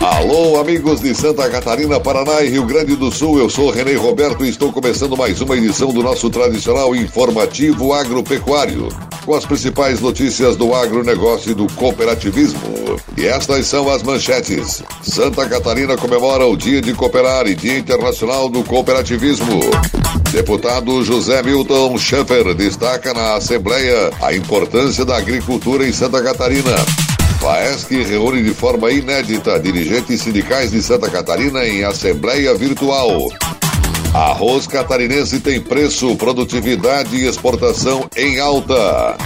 Alô, amigos de Santa Catarina, Paraná e Rio Grande do Sul. Eu sou Renê Roberto e estou começando mais uma edição do nosso tradicional informativo agropecuário, com as principais notícias do agronegócio e do cooperativismo. E estas são as manchetes. Santa Catarina comemora o Dia de Cooperar e Dia Internacional do Cooperativismo. Deputado José Milton Schaeffer destaca na Assembleia a importância da agricultura em Santa Catarina. FAESC reúne de forma inédita dirigentes sindicais de Santa Catarina em assembleia virtual. Arroz catarinense tem preço, produtividade e exportação em alta.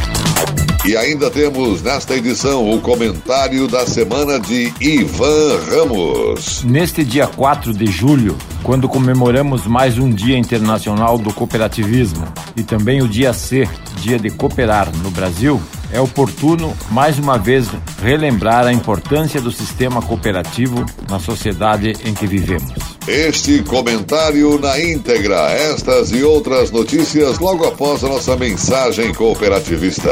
E ainda temos nesta edição o comentário da semana de Ivan Ramos. Neste dia 4 de julho, quando comemoramos mais um Dia Internacional do Cooperativismo e também o Dia C, Dia de Cooperar no Brasil, é oportuno, mais uma vez, relembrar a importância do sistema cooperativo na sociedade em que vivemos. Este comentário na íntegra, estas e outras notícias logo após a nossa mensagem cooperativista.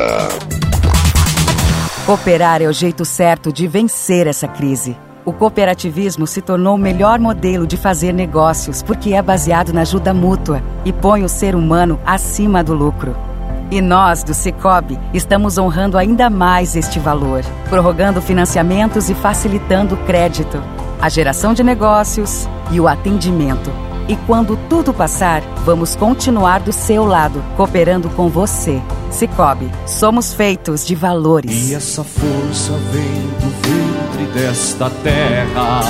Cooperar é o jeito certo de vencer essa crise. O cooperativismo se tornou o melhor modelo de fazer negócios porque é baseado na ajuda mútua e põe o ser humano acima do lucro. E nós, do Cicobi, estamos honrando ainda mais este valor, prorrogando financiamentos e facilitando o crédito, a geração de negócios e o atendimento. E quando tudo passar, vamos continuar do seu lado, cooperando com você. Cicobi, somos feitos de valores. E essa força vem do ventre desta terra,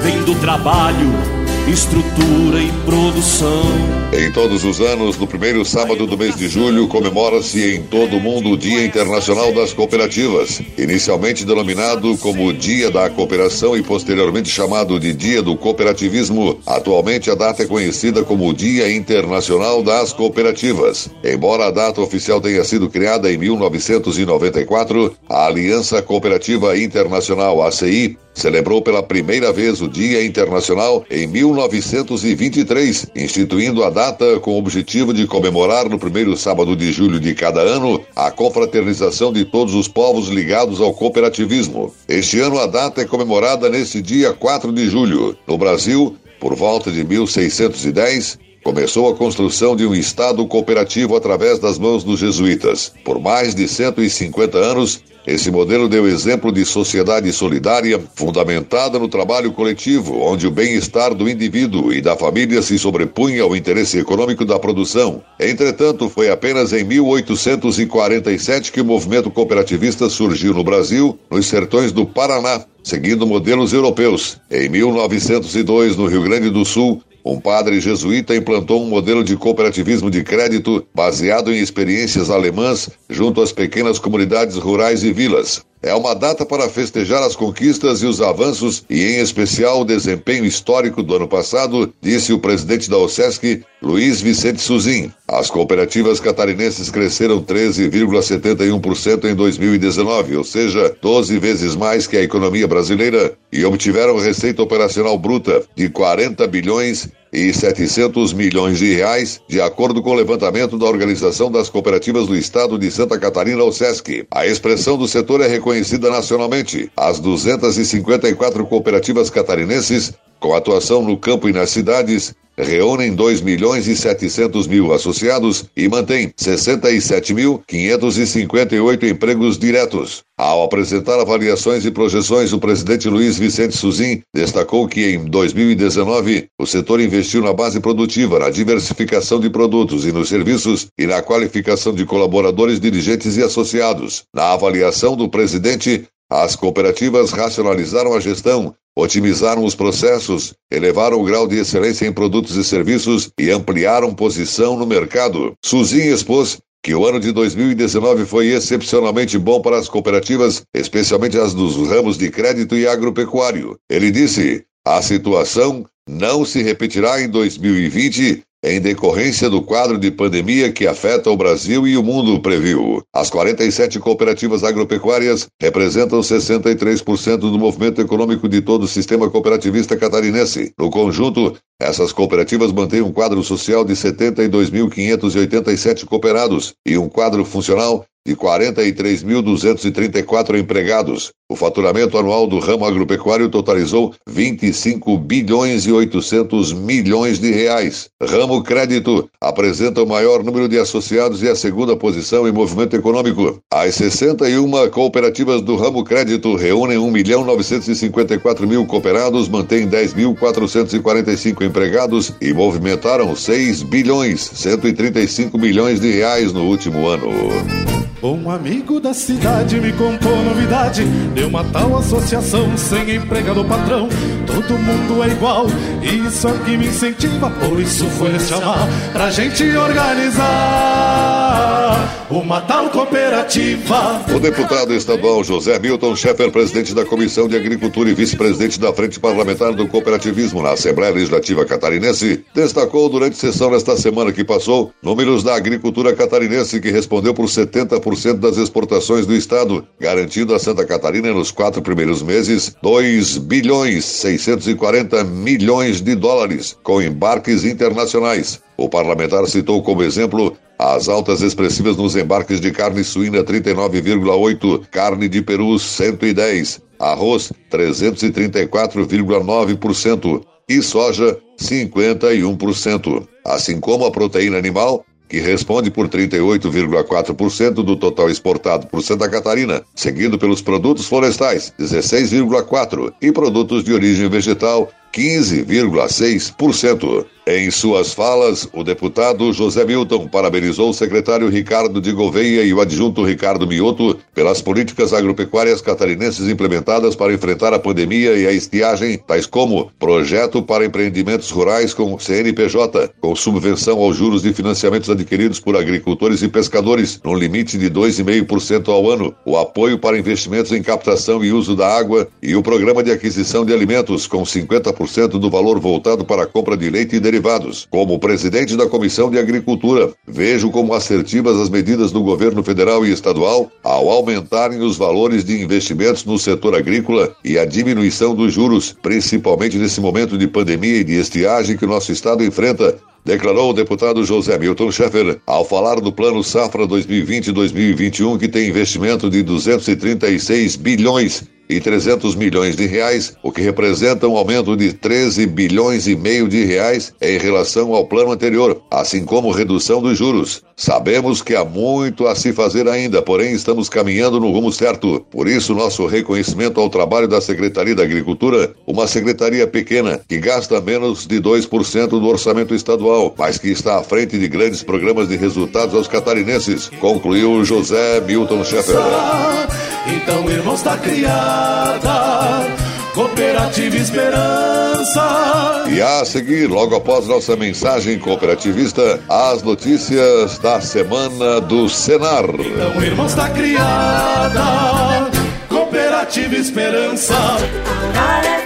vem do trabalho estrutura e produção. Em todos os anos, no primeiro sábado do mês de julho, comemora-se em todo o mundo o Dia Internacional das Cooperativas, inicialmente denominado como Dia da Cooperação e posteriormente chamado de Dia do Cooperativismo. Atualmente, a data é conhecida como Dia Internacional das Cooperativas. Embora a data oficial tenha sido criada em 1994, a Aliança Cooperativa Internacional, ACI, celebrou pela primeira vez o Dia Internacional em 1923, instituindo a data com o objetivo de comemorar no primeiro sábado de julho de cada ano a confraternização de todos os povos ligados ao cooperativismo. Este ano a data é comemorada nesse dia 4 de julho. No Brasil, por volta de 1610, começou a construção de um Estado cooperativo através das mãos dos jesuítas. Por mais de 150 anos, esse modelo deu exemplo de sociedade solidária, fundamentada no trabalho coletivo, onde o bem-estar do indivíduo e da família se sobrepunha ao interesse econômico da produção. Entretanto, foi apenas em 1847 que o movimento cooperativista surgiu no Brasil, nos sertões do Paraná, seguindo modelos europeus. Em 1902, no Rio Grande do Sul, um padre jesuíta implantou um modelo de cooperativismo de crédito baseado em experiências alemãs junto às pequenas comunidades rurais e vilas. É uma data para festejar as conquistas e os avanços e, em especial, o desempenho histórico do ano passado, disse o presidente da OSESC, Luiz Vicente Suzin. As cooperativas catarinenses cresceram 13,71% em 2019, ou seja, 12 vezes mais que a economia brasileira, e obtiveram receita operacional bruta de 40 bilhões e 700 milhões de reais, de acordo com o levantamento da Organização das Cooperativas do Estado de Santa Catarina, o SESC. A expressão do setor é reconhecida nacionalmente. As 254 cooperativas catarinenses, com atuação no campo e nas cidades, reúnem 2 milhões e 700 mil associados e mantém 67.558 empregos diretos. Ao apresentar avaliações e projeções, o presidente Luiz Vicente Suzin destacou que em 2019 o setor investiu na base produtiva, na diversificação de produtos e nos serviços e na qualificação de colaboradores, dirigentes e associados. Na avaliação do presidente, as cooperativas racionalizaram a gestão, otimizaram os processos, elevaram o grau de excelência em produtos e serviços e ampliaram posição no mercado. Suzin expôs que o ano de 2019 foi excepcionalmente bom para as cooperativas, especialmente as dos ramos de crédito e agropecuário. Ele disse: a situação não se repetirá em 2020 em decorrência do quadro de pandemia que afeta o Brasil e o mundo previu. As 47 cooperativas agropecuárias representam 63% do movimento econômico de todo o sistema cooperativista catarinense. No conjunto, essas cooperativas mantêm um quadro social de 72.587 cooperados e um quadro funcional de 43.234 empregados. O faturamento anual do ramo agropecuário totalizou 25 bilhões e 800 milhões de reais. Ramo Crédito apresenta o maior número de associados e a segunda posição em movimento econômico. As 61 cooperativas do ramo Crédito reúnem 1 milhão 954 mil cooperados, mantêm 10.445 empregados e movimentaram 6 bilhões 135 milhões de reais no último ano. Um amigo da cidade me contou novidade de uma tal associação sem empregado patrão. Todo mundo é igual, isso aqui me incentiva, por isso foi chamar pra gente organizar uma tal cooperativa. O deputado estadual José Milton Schaeffer, presidente da Comissão de Agricultura e vice-presidente da Frente Parlamentar do Cooperativismo na Assembleia Legislativa Catarinense, destacou durante sessão nesta semana que passou números da agricultura catarinense que respondeu por 70% das exportações do estado, garantindo a Santa Catarina nos quatro primeiros meses 2 bilhões 640 milhões de dólares com embarques internacionais. O parlamentar citou como exemplo as altas expressivas nos embarques de carne suína 39,8, carne de peru 110, arroz 334,9% e soja 51%, assim como a proteína animal que responde por 38,4% do total exportado por Santa Catarina, seguido pelos produtos florestais, 16,4%, e produtos de origem vegetal, 15,6%. Em suas falas, o deputado José Milton parabenizou o secretário Ricardo de Gouveia e o adjunto Ricardo Mioto pelas políticas agropecuárias catarinenses implementadas para enfrentar a pandemia e a estiagem, tais como projeto para empreendimentos rurais com CNPJ, com subvenção aos juros de financiamentos adquiridos por agricultores e pescadores, no limite de 2,5% ao ano, o apoio para investimentos em captação e uso da água e o programa de aquisição de alimentos com 50% do valor voltado para a compra de leite e derivados derivados. Como presidente da Comissão de Agricultura, vejo como assertivas as medidas do governo federal e estadual ao aumentarem os valores de investimentos no setor agrícola e a diminuição dos juros, principalmente nesse momento de pandemia e de estiagem que nosso estado enfrenta, declarou o deputado José Milton Schaeffer ao falar do Plano Safra 2020-2021 que tem investimento de 236 bilhões e 300 milhões de reais, o que representa um aumento de 13 bilhões e meio de reais em relação ao plano anterior, assim como redução dos juros. Sabemos que há muito a se fazer ainda, porém estamos caminhando no rumo certo. Por isso, nosso reconhecimento ao trabalho da Secretaria da Agricultura, uma secretaria pequena que gasta menos de 2% do orçamento estadual, mas que está à frente de grandes programas de resultados aos catarinenses, concluiu José Milton Schaeffer. Então, irmãos, está criada Cooperativa Esperança. E a seguir, logo após nossa mensagem cooperativista, as notícias da semana do Senar. Então, irmãos, está criada Cooperativa Esperança. Agora é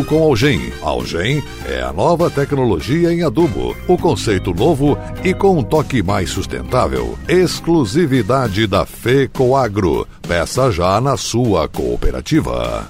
com algem. Algem é a nova tecnologia em adubo, o conceito novo e com um toque mais sustentável. Exclusividade da FECOAGRO. Peça já na sua cooperativa.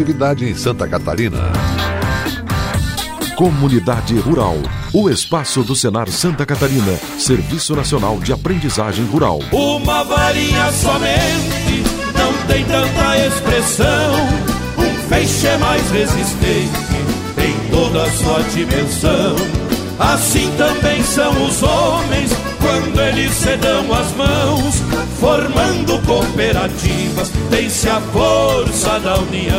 atividade em Santa Catarina. Comunidade Rural. O espaço do Senar Santa Catarina. Serviço Nacional de Aprendizagem Rural. Uma varinha somente não tem tanta expressão. Um feixe é mais resistente em toda a sua dimensão. Assim também são os homens quando eles se dão as mãos, formando cooperativas, tem-se a força da união.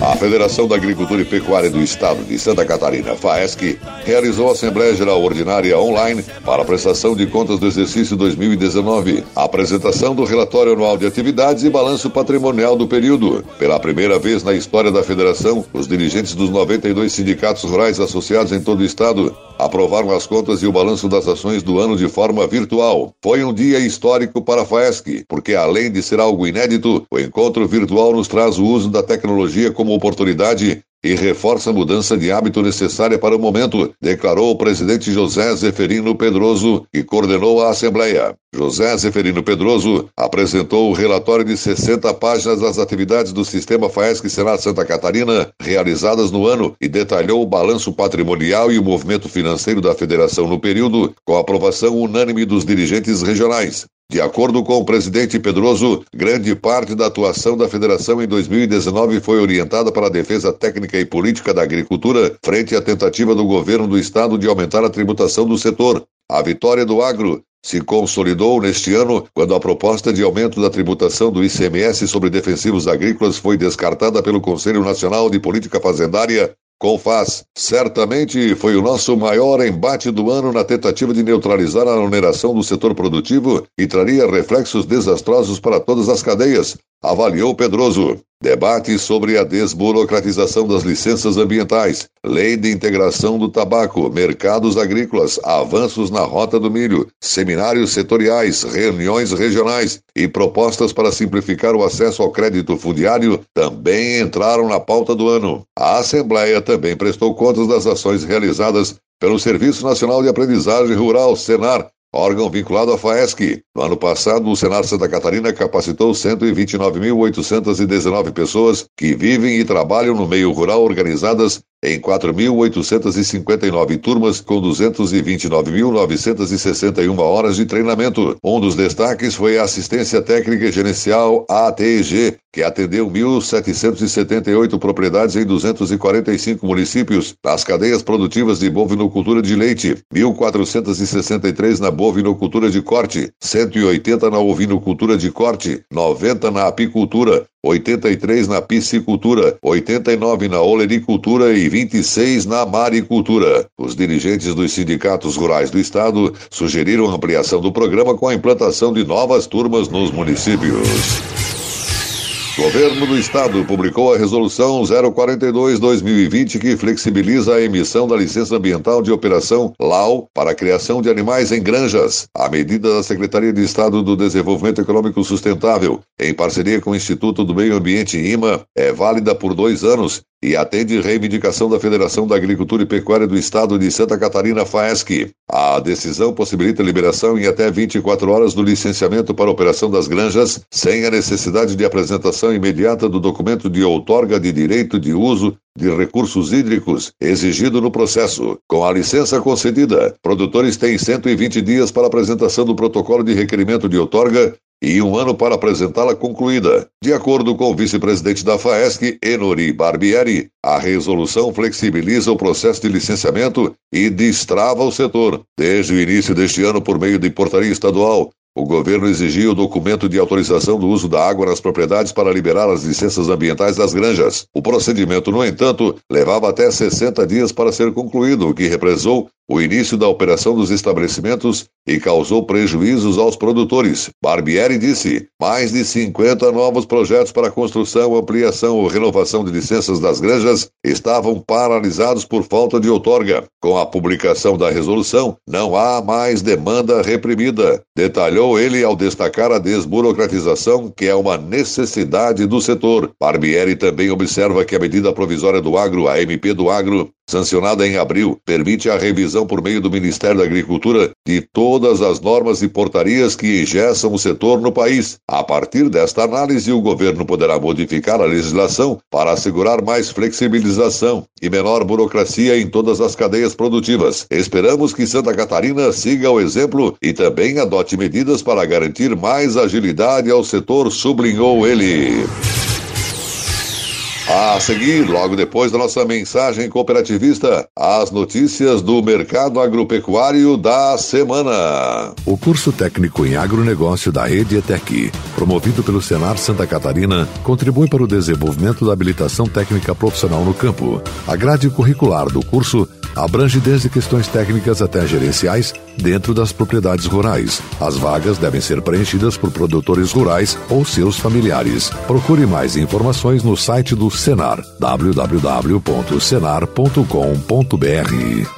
A Federação da Agricultura e Pecuária do Estado de Santa Catarina, FAESC, realizou a Assembleia Geral Ordinária online para a prestação de contas do exercício 2019, a apresentação do relatório anual de atividades e balanço patrimonial do período. Pela primeira vez na história da Federação, os dirigentes dos 92 sindicatos rurais associados em todo o Estado aprovaram as contas e o balanço das ações do ano de forma virtual. Foi um dia histórico para a FAESC, porque além de ser algo inédito, o encontro virtual nos traz o uso da tecnologia como oportunidade e reforça a mudança de hábito necessária para o momento, declarou o presidente José Zeferino Pedroso, que coordenou a Assembleia. José Zeferino Pedroso apresentou o relatório de 60 páginas das atividades do Sistema FAESC Senado Santa Catarina realizadas no ano e detalhou o balanço patrimonial e o movimento financeiro da federação no período, com aprovação unânime dos dirigentes regionais. De acordo com o presidente Pedroso, grande parte da atuação da federação em 2019 foi orientada para a defesa técnica e política da agricultura frente à tentativa do governo do estado de aumentar a tributação do setor. A vitória do agro se consolidou neste ano quando a proposta de aumento da tributação do ICMS sobre defensivos agrícolas foi descartada pelo Conselho Nacional de Política Fazendária Confaz, certamente foi o nosso maior embate do ano na tentativa de neutralizar a oneração do setor produtivo e traria reflexos desastrosos para todas as cadeias, avaliou Pedroso. Debate sobre a desburocratização das licenças ambientais, lei de integração do tabaco, mercados agrícolas, avanços na rota do milho, seminários setoriais, reuniões regionais e propostas para simplificar o acesso ao crédito fundiário também entraram na pauta do ano. A Assembleia também prestou contas das ações realizadas pelo Serviço Nacional de Aprendizagem Rural, Senar, órgão vinculado à FAESC. No ano passado, o Senado Santa Catarina capacitou 129.819 pessoas que vivem e trabalham no meio rural organizadas em 4.859 turmas com 229.961 horas de treinamento. Um dos destaques foi a assistência técnica e gerencial ATG, que atendeu 1.778 propriedades em 245 municípios, nas cadeias produtivas de bovinocultura de leite, 1.463 na bovinocultura de corte, 180 na ovinocultura de corte, 90 na apicultura, 83 na piscicultura, 89 na olericultura e 26 na maricultura. Os dirigentes dos sindicatos rurais do estado sugeriram ampliação do programa com a implantação de novas turmas nos municípios. Governo do Estado publicou a Resolução 042-2020 que flexibiliza a emissão da licença ambiental de operação LAU para a criação de animais em granjas. A medida da Secretaria de Estado do Desenvolvimento Econômico Sustentável, em parceria com o Instituto do Meio Ambiente IMA, é válida por dois anos e atende reivindicação da Federação da Agricultura e Pecuária do Estado de Santa Catarina, FAESC. A decisão possibilita a liberação em até 24 horas do licenciamento para operação das granjas, sem a necessidade de apresentação imediata do documento de outorga de direito de uso de recursos hídricos exigido no processo. Com a licença concedida, produtores têm 120 dias para apresentação do protocolo de requerimento de outorga e um ano para apresentá-la concluída. De acordo com o vice-presidente da FAESC, Enori Barbieri, a resolução flexibiliza o processo de licenciamento e destrava o setor. Desde o início deste ano, por meio de portaria estadual, o governo exigia o documento de autorização do uso da água nas propriedades para liberar as licenças ambientais das granjas. O procedimento, no entanto, levava até 60 dias para ser concluído, o que represou o início da operação dos estabelecimentos e causou prejuízos aos produtores. Barbieri disse: mais de 50 novos projetos para construção, ampliação ou renovação de licenças das granjas estavam paralisados por falta de outorga. Com a publicação da resolução, não há mais demanda reprimida. Detalhou ele ao destacar a desburocratização, que é uma necessidade do setor. Barbieri também observa que a medida provisória do agro, a MP do agro, sancionada em abril, permite a revisão por meio do Ministério da Agricultura de todas as normas e portarias que engessam o setor no país. A partir desta análise, o governo poderá modificar a legislação para assegurar mais flexibilização e menor burocracia em todas as cadeias produtivas. Esperamos que Santa Catarina siga o exemplo e também adote medidas para garantir mais agilidade ao setor, sublinhou ele. A seguir, logo depois da nossa mensagem cooperativista, as notícias do mercado agropecuário da semana. O curso técnico em agronegócio da Rede ETEC, promovido pelo Senar Santa Catarina, contribui para o desenvolvimento da habilitação técnica profissional no campo. A grade curricular do curso abrange desde questões técnicas até gerenciais dentro das propriedades rurais. As vagas devem ser preenchidas por produtores rurais ou seus familiares. Procure mais informações no site do Senar www.senar.com.br.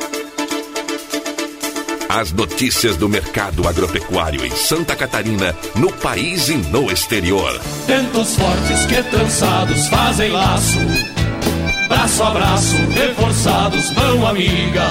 As notícias do mercado agropecuário em Santa Catarina, no país e no exterior. Tentos fortes que trançados fazem laço, braço a braço, reforçados, mão amiga.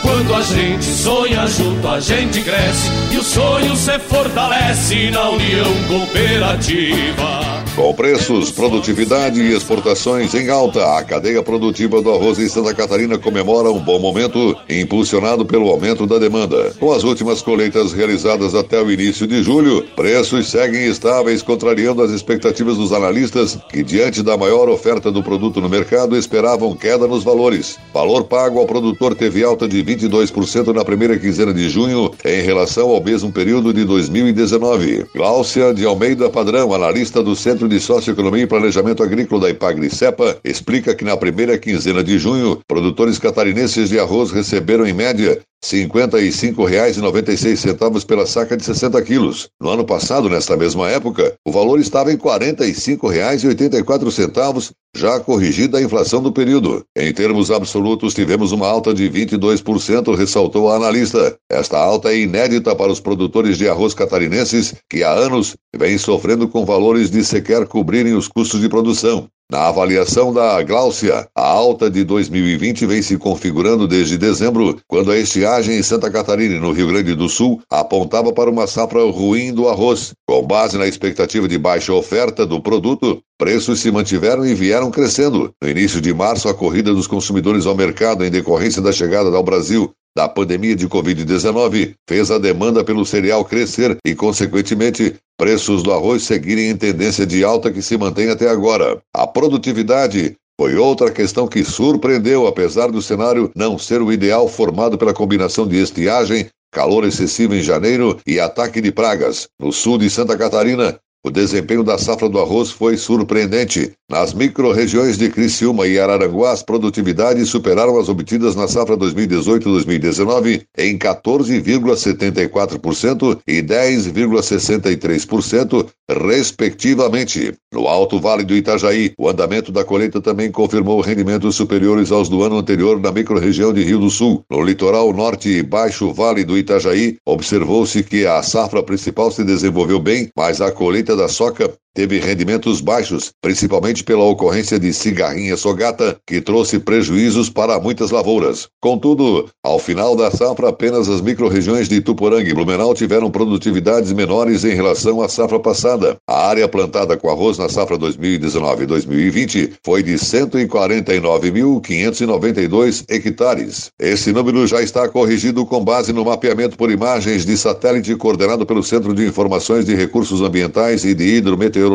Quando a gente sonha junto, a gente cresce e o sonho se fortalece na união cooperativa. Com preços, produtividade e exportações em alta, a cadeia produtiva do arroz em Santa Catarina comemora um bom momento, impulsionado pelo aumento da demanda. Com as últimas colheitas realizadas até o início de julho, preços seguem estáveis, contrariando as expectativas dos analistas, que, diante da maior oferta do produto no mercado, esperavam queda nos valores. Valor pago ao produtor teve alta de 22% na primeira quinzena de junho, em relação ao mesmo período de 2019. Gláucia de Almeida Padrão, analista do Centro de Socioeconomia e Planejamento Agrícola da Ipagri-Cepa, explica que na primeira quinzena de junho, produtores catarinenses de arroz receberam, em média, R$ 55,96 pela saca de 60 quilos. No ano passado, nesta mesma época, o valor estava em R$ 45,84, já corrigida a inflação do período. Em termos absolutos, tivemos uma alta de 22%, ressaltou a analista. Esta alta é inédita para os produtores de arroz catarinenses, que há anos vêm sofrendo com valores de sequer cobrirem os custos de produção. Na avaliação da Gláucia, a alta de 2020 vem se configurando desde dezembro, quando a estiagem em Santa Catarina no Rio Grande do Sul apontava para uma safra ruim do arroz. Com base na expectativa de baixa oferta do produto, preços se mantiveram e vieram crescendo. No início de março, a corrida dos consumidores ao mercado em decorrência da chegada ao Brasil da pandemia de Covid-19 fez a demanda pelo cereal crescer e, consequentemente, preços do arroz seguirem em tendência de alta que se mantém até agora. A produtividade foi outra questão que surpreendeu, apesar do cenário não ser o ideal formado pela combinação de estiagem, calor excessivo em janeiro e ataque de pragas. No sul de Santa Catarina, o desempenho da safra do arroz foi surpreendente. Nas micro-regiões de Criciúma e Araranguá, as produtividades superaram as obtidas na safra 2018-2019 em 14,74% e 10,63%, respectivamente. No Alto Vale do Itajaí, o andamento da colheita também confirmou rendimentos superiores aos do ano anterior na micro-região de Rio do Sul. No litoral norte e baixo Vale do Itajaí, observou-se que a safra principal se desenvolveu bem, mas a colheita da soca teve rendimentos baixos, principalmente pela ocorrência de cigarrinha sogata, que trouxe prejuízos para muitas lavouras. Contudo, ao final da safra, apenas as microrregiões de Tuporanga e Blumenau tiveram produtividades menores em relação à safra passada. A área plantada com arroz na safra 2019-2020 foi de 149.592 hectares. Esse número já está corrigido com base no mapeamento por imagens de satélite coordenado pelo Centro de Informações de Recursos Ambientais e de Hidrometeorologia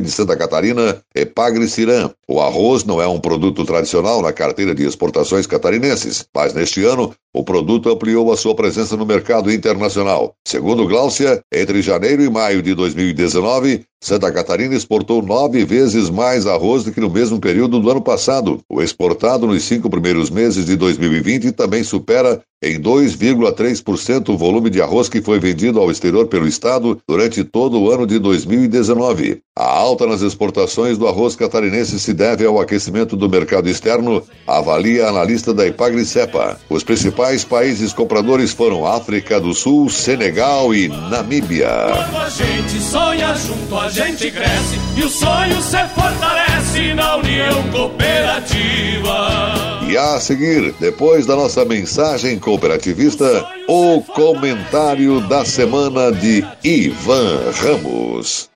de Santa Catarina, Epagre-Ciram. O arroz não é um produto tradicional na carteira de exportações catarinenses, mas neste ano o produto ampliou a sua presença no mercado internacional. Segundo Gláucia, entre janeiro e maio de 2019, Santa Catarina exportou nove vezes mais arroz do que no mesmo período do ano passado. O exportado nos cinco primeiros meses de 2020 também supera em 2,3% o volume de arroz que foi vendido ao exterior pelo Estado durante todo o ano de 2019. A alta nas exportações do arroz catarinense se deve ao aquecimento do mercado externo, avalia a analista da Ipagri-Cepa. Os principais países compradores foram África do Sul, Senegal e Namíbia. Quando a gente sonha junto, a gente cresce e o sonho se fortalece na união cooperativa. E a seguir, depois da nossa mensagem cooperativista, o comentário da semana de Ivan Ramos.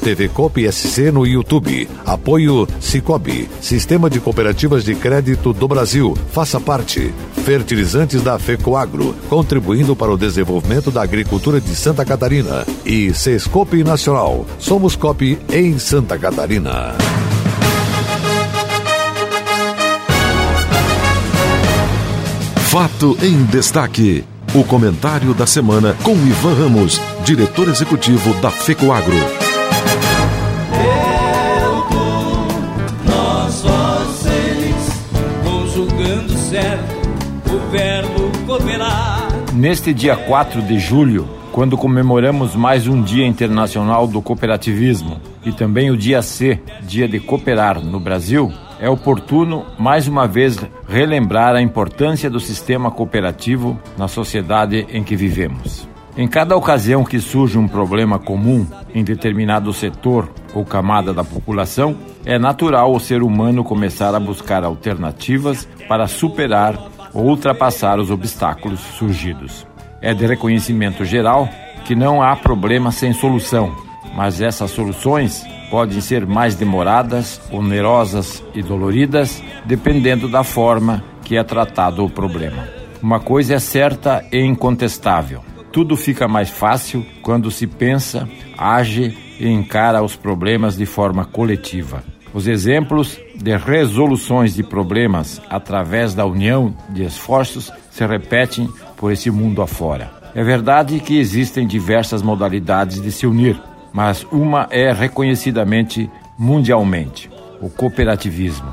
TV Coop SC no YouTube. Apoio Cicobi, Sistema de Cooperativas de Crédito do Brasil. Faça parte. Fertilizantes da FECOAGRO, contribuindo para o desenvolvimento da agricultura de Santa Catarina. E Sescope Nacional. Somos Cop em Santa Catarina. Fato em destaque. O comentário da semana com Ivan Ramos, diretor executivo da FECOAGRO. Neste dia 4 de julho, quando comemoramos mais um Dia Internacional do Cooperativismo e também o Dia C, Dia de Cooperar no Brasil, é oportuno mais uma vez relembrar a importância do sistema cooperativo na sociedade em que vivemos. Em cada ocasião que surge um problema comum em determinado setor ou camada da população, é natural o ser humano começar a buscar alternativas para superar ultrapassar os obstáculos surgidos. É de reconhecimento geral que não há problema sem solução, mas essas soluções podem ser mais demoradas, onerosas e doloridas, dependendo da forma que é tratado o problema. Uma coisa é certa e incontestável: tudo fica mais fácil quando se pensa, age e encara os problemas de forma coletiva. Os exemplos de resoluções de problemas através da união de esforços se repetem por esse mundo afora. É verdade que existem diversas modalidades de se unir, mas uma é reconhecidamente mundialmente: o cooperativismo.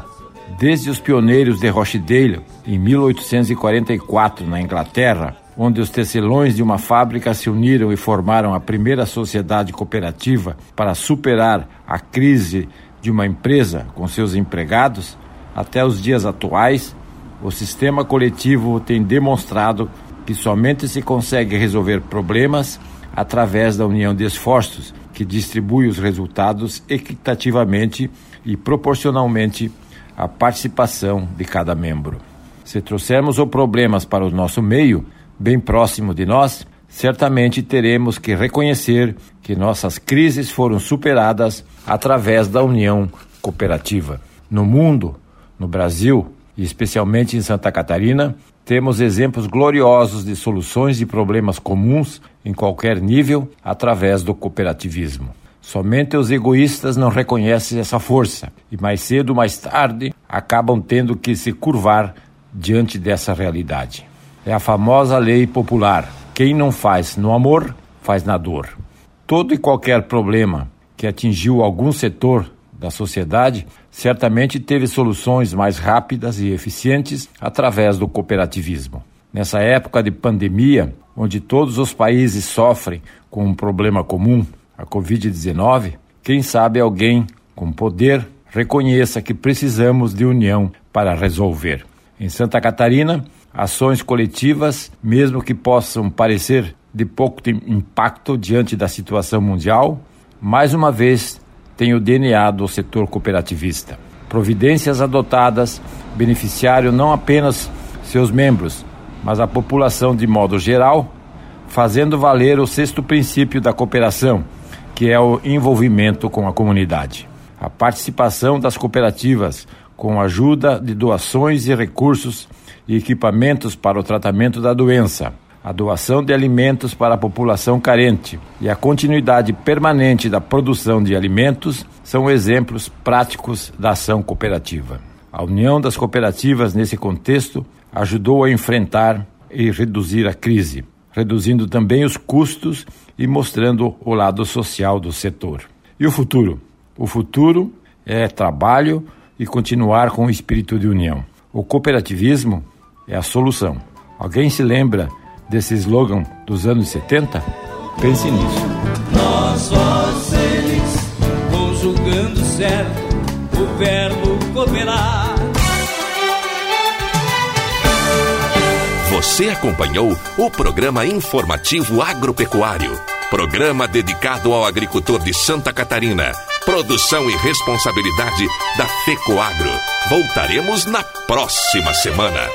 Desde os pioneiros de Rochdale, em 1844, na Inglaterra, onde os tecelões de uma fábrica se uniram e formaram a primeira sociedade cooperativa para superar a crise de uma empresa com seus empregados, até os dias atuais, o sistema coletivo tem demonstrado que somente se consegue resolver problemas através da união de esforços, que distribui os resultados equitativamente e proporcionalmente à participação de cada membro. Se trouxermos os problemas para o nosso meio, bem próximo de nós, certamente teremos que reconhecer que nossas crises foram superadas através da união cooperativa. No mundo, no Brasil e especialmente em Santa Catarina, temos exemplos gloriosos de soluções de problemas comuns em qualquer nível através do cooperativismo. Somente os egoístas não reconhecem essa força e mais cedo ou mais tarde acabam tendo que se curvar diante dessa realidade. É a famosa lei popular: quem não faz no amor, faz na dor. Todo e qualquer problema que atingiu algum setor da sociedade, certamente teve soluções mais rápidas e eficientes através do cooperativismo. Nessa época de pandemia, onde todos os países sofrem com um problema comum, a Covid-19, quem sabe alguém com poder reconheça que precisamos de união para resolver. Em Santa Catarina, ações coletivas, mesmo que possam parecer de pouco impacto diante da situação mundial, mais uma vez tem o DNA do setor cooperativista. Providências adotadas beneficiaram não apenas seus membros, mas a população de modo geral, fazendo valer o sexto princípio da cooperação, que é o envolvimento com a comunidade. A participação das cooperativas com a ajuda de doações e recursos e equipamentos para o tratamento da doença, a doação de alimentos para a população carente e a continuidade permanente da produção de alimentos são exemplos práticos da ação cooperativa. A união das cooperativas nesse contexto ajudou a enfrentar e reduzir a crise, reduzindo também os custos e mostrando o lado social do setor. E o futuro? O futuro é trabalho e continuar com o espírito de união. O cooperativismo é a solução. Alguém se lembra desse slogan dos anos 70? Pense nisso. Nós, vocês, conjugando certo o verbo cooperar. Você acompanhou o programa informativo agropecuário, programa dedicado ao agricultor de Santa Catarina. Produção e responsabilidade da FECOAGRO. Voltaremos na próxima semana.